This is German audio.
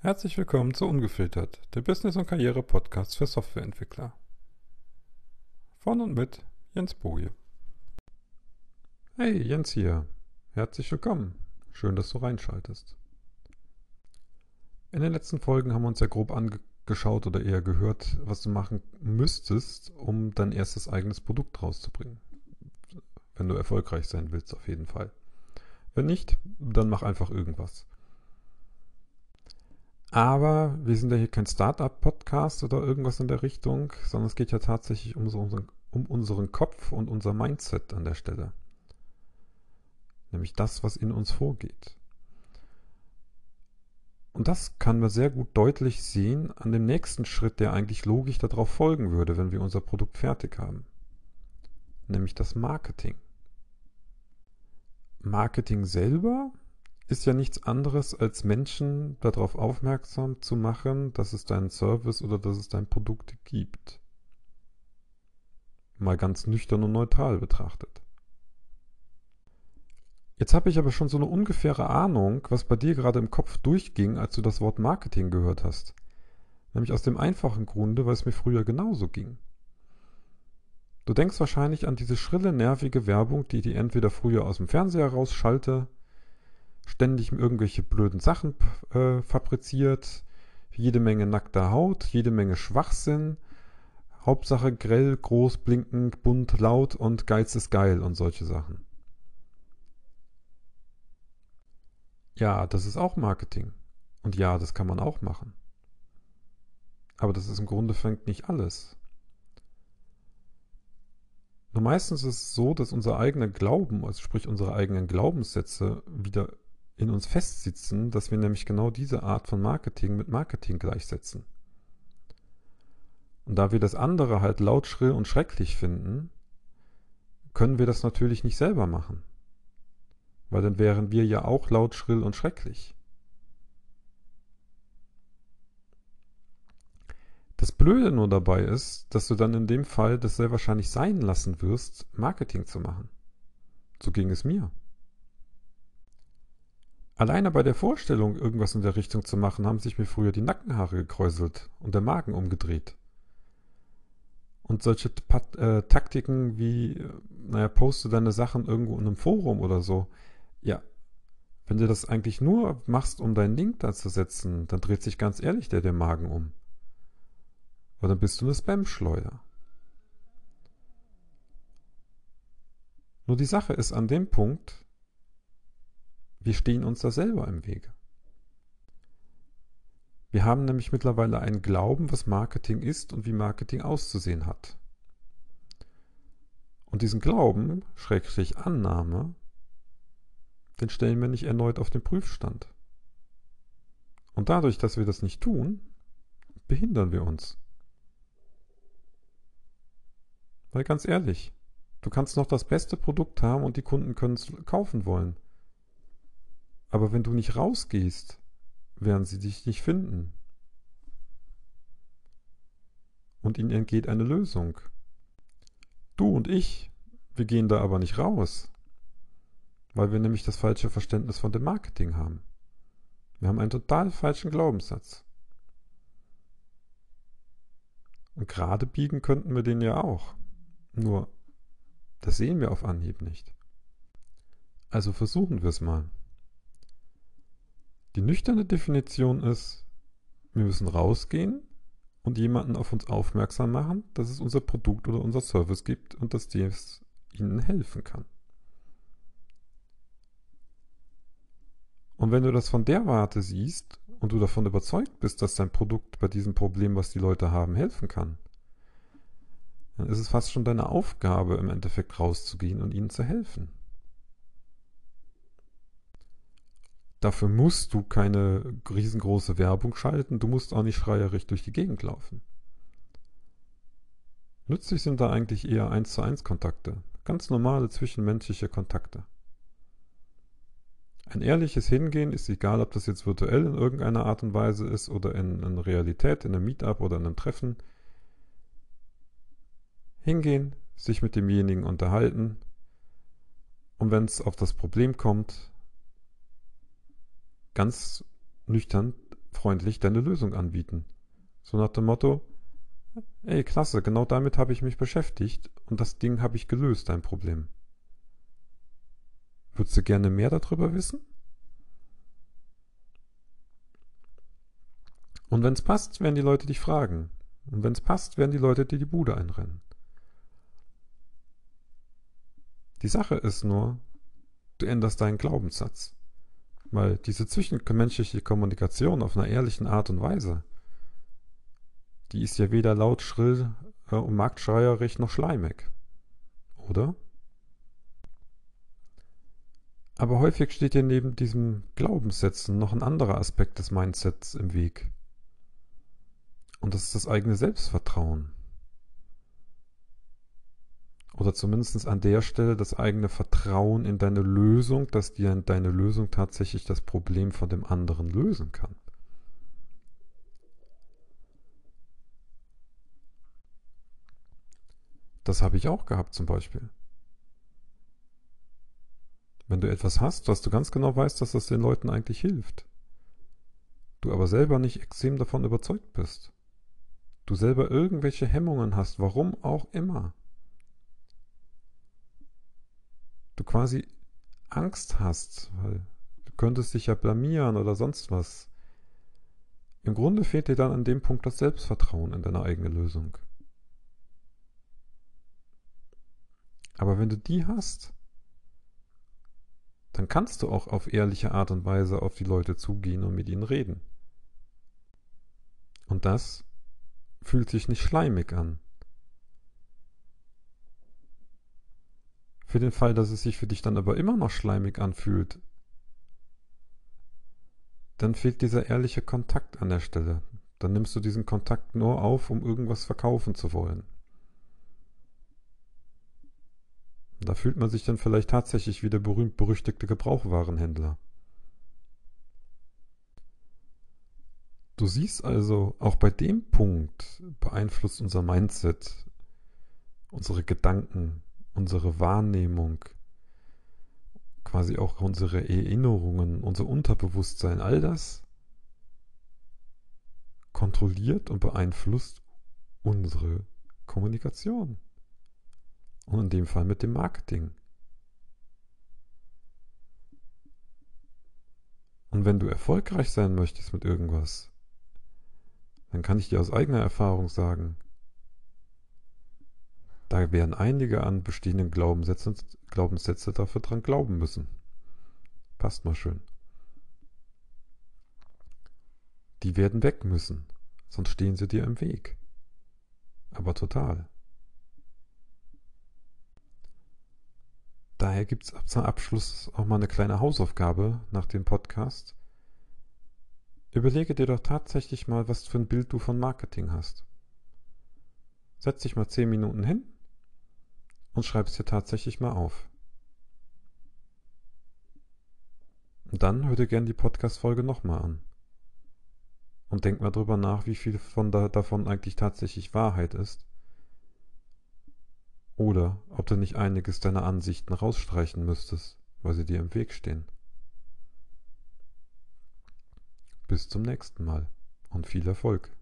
Herzlich willkommen zu Ungefiltert, der Business- und Karriere-Podcast für Softwareentwickler. Von und mit Jens Boje. Hey, Jens hier. Herzlich willkommen. Schön, dass du reinschaltest. In den letzten Folgen haben wir uns ja grob angeschaut oder eher gehört, was du machen müsstest, um dein erstes eigenes Produkt rauszubringen. Wenn du erfolgreich sein willst, auf jeden Fall. Wenn nicht, dann mach einfach irgendwas. Aber wir sind ja hier kein Startup-Podcast oder irgendwas in der Richtung, sondern es geht ja tatsächlich um, so unseren, um unseren Kopf und unser Mindset an der Stelle. Nämlich das, was in uns vorgeht. Und das kann man sehr gut deutlich sehen an dem nächsten Schritt, der eigentlich logisch darauf folgen würde, wenn wir unser Produkt fertig haben. Nämlich das Marketing. Marketing selber ist ja nichts anderes, als Menschen darauf aufmerksam zu machen, dass es deinen Service oder dass es dein Produkt gibt. Mal ganz nüchtern und neutral betrachtet. Jetzt habe ich aber schon so eine ungefähre Ahnung, was bei dir gerade im Kopf durchging, als du das Wort Marketing gehört hast. Nämlich aus dem einfachen Grunde, weil es mir früher genauso ging. Du denkst wahrscheinlich an diese schrille, nervige Werbung, die die entweder früher aus dem Fernseher rausschalte ständig irgendwelche blöden Sachen äh, fabriziert, jede Menge nackter Haut, jede Menge Schwachsinn, Hauptsache grell, groß, blinkend, bunt, laut und Geiz ist geil und solche Sachen. Ja, das ist auch Marketing. Und ja, das kann man auch machen. Aber das ist im Grunde fängt nicht alles. Nur meistens ist es so, dass unser eigener Glauben, also sprich unsere eigenen Glaubenssätze, wieder in uns festsitzen, dass wir nämlich genau diese Art von Marketing mit Marketing gleichsetzen. Und da wir das andere halt laut, schrill und schrecklich finden, können wir das natürlich nicht selber machen. Weil dann wären wir ja auch laut, schrill und schrecklich. Das Blöde nur dabei ist, dass du dann in dem Fall das sehr wahrscheinlich sein lassen wirst, Marketing zu machen. So ging es mir. Alleine bei der Vorstellung, irgendwas in der Richtung zu machen, haben sich mir früher die Nackenhaare gekräuselt und der Magen umgedreht. Und solche Pat äh, Taktiken wie, naja, poste deine Sachen irgendwo in einem Forum oder so. Ja, wenn du das eigentlich nur machst, um deinen Link da zu setzen, dann dreht sich ganz ehrlich der, der Magen um. Weil dann bist du eine Spam-Schleuder. Nur die Sache ist an dem Punkt, wir stehen uns da selber im Wege. Wir haben nämlich mittlerweile einen Glauben, was Marketing ist und wie Marketing auszusehen hat. Und diesen Glauben, Schrägstrich Annahme, den stellen wir nicht erneut auf den Prüfstand. Und dadurch, dass wir das nicht tun, behindern wir uns. Weil ganz ehrlich, du kannst noch das beste Produkt haben und die Kunden können es kaufen wollen. Aber wenn du nicht rausgehst, werden sie dich nicht finden. Und ihnen entgeht eine Lösung. Du und ich, wir gehen da aber nicht raus, weil wir nämlich das falsche Verständnis von dem Marketing haben. Wir haben einen total falschen Glaubenssatz. Und gerade biegen könnten wir den ja auch. Nur, das sehen wir auf Anhieb nicht. Also versuchen wir es mal. Die nüchterne Definition ist, wir müssen rausgehen und jemanden auf uns aufmerksam machen, dass es unser Produkt oder unser Service gibt und dass dies ihnen helfen kann. Und wenn du das von der Warte siehst und du davon überzeugt bist, dass dein Produkt bei diesem Problem, was die Leute haben, helfen kann, dann ist es fast schon deine Aufgabe, im Endeffekt rauszugehen und ihnen zu helfen. Dafür musst du keine riesengroße Werbung schalten, du musst auch nicht schreierig durch die Gegend laufen. Nützlich sind da eigentlich eher 1 zu 1 Kontakte, ganz normale zwischenmenschliche Kontakte. Ein ehrliches Hingehen ist egal, ob das jetzt virtuell in irgendeiner Art und Weise ist oder in, in Realität, in einem Meetup oder in einem Treffen. Hingehen, sich mit demjenigen unterhalten und wenn es auf das Problem kommt, ganz nüchtern freundlich deine Lösung anbieten. So nach dem Motto, ey, klasse, genau damit habe ich mich beschäftigt und das Ding habe ich gelöst, dein Problem. Würdest du gerne mehr darüber wissen? Und wenn es passt, werden die Leute dich fragen. Und wenn es passt, werden die Leute dir die Bude einrennen. Die Sache ist nur, du änderst deinen Glaubenssatz. Weil diese zwischenmenschliche Kommunikation auf einer ehrlichen Art und Weise, die ist ja weder laut, schrill äh, und marktschreierig noch schleimig. Oder? Aber häufig steht dir neben diesem Glaubenssätzen noch ein anderer Aspekt des Mindsets im Weg. Und das ist das eigene Selbstvertrauen. Oder zumindest an der Stelle das eigene Vertrauen in deine Lösung, dass dir deine Lösung tatsächlich das Problem von dem anderen lösen kann. Das habe ich auch gehabt zum Beispiel. Wenn du etwas hast, was du ganz genau weißt, dass das den Leuten eigentlich hilft, du aber selber nicht extrem davon überzeugt bist, du selber irgendwelche Hemmungen hast, warum auch immer, du quasi Angst hast, weil du könntest dich ja blamieren oder sonst was. Im Grunde fehlt dir dann an dem Punkt das Selbstvertrauen in deine eigene Lösung. Aber wenn du die hast, dann kannst du auch auf ehrliche Art und Weise auf die Leute zugehen und mit ihnen reden. Und das fühlt sich nicht schleimig an. Für den Fall, dass es sich für dich dann aber immer noch schleimig anfühlt, dann fehlt dieser ehrliche Kontakt an der Stelle. Dann nimmst du diesen Kontakt nur auf, um irgendwas verkaufen zu wollen. Da fühlt man sich dann vielleicht tatsächlich wie der berühmt-berüchtigte Gebrauchwarenhändler. Du siehst also, auch bei dem Punkt beeinflusst unser Mindset, unsere Gedanken, unsere Wahrnehmung, quasi auch unsere Erinnerungen, unser Unterbewusstsein, all das kontrolliert und beeinflusst unsere Kommunikation. Und in dem Fall mit dem Marketing. Und wenn du erfolgreich sein möchtest mit irgendwas, dann kann ich dir aus eigener Erfahrung sagen, da werden einige an bestehenden Glaubenssätze, Glaubenssätze dafür dran glauben müssen. Passt mal schön. Die werden weg müssen, sonst stehen sie dir im Weg. Aber total. Daher gibt es zum Abschluss auch mal eine kleine Hausaufgabe nach dem Podcast. Überlege dir doch tatsächlich mal, was für ein Bild du von Marketing hast. Setz dich mal zehn Minuten hin und schreib es dir tatsächlich mal auf. Und dann hör dir gerne die Podcast-Folge nochmal an. Und denk mal drüber nach, wie viel von da, davon eigentlich tatsächlich Wahrheit ist. Oder ob du nicht einiges deiner Ansichten rausstreichen müsstest, weil sie dir im Weg stehen. Bis zum nächsten Mal und viel Erfolg.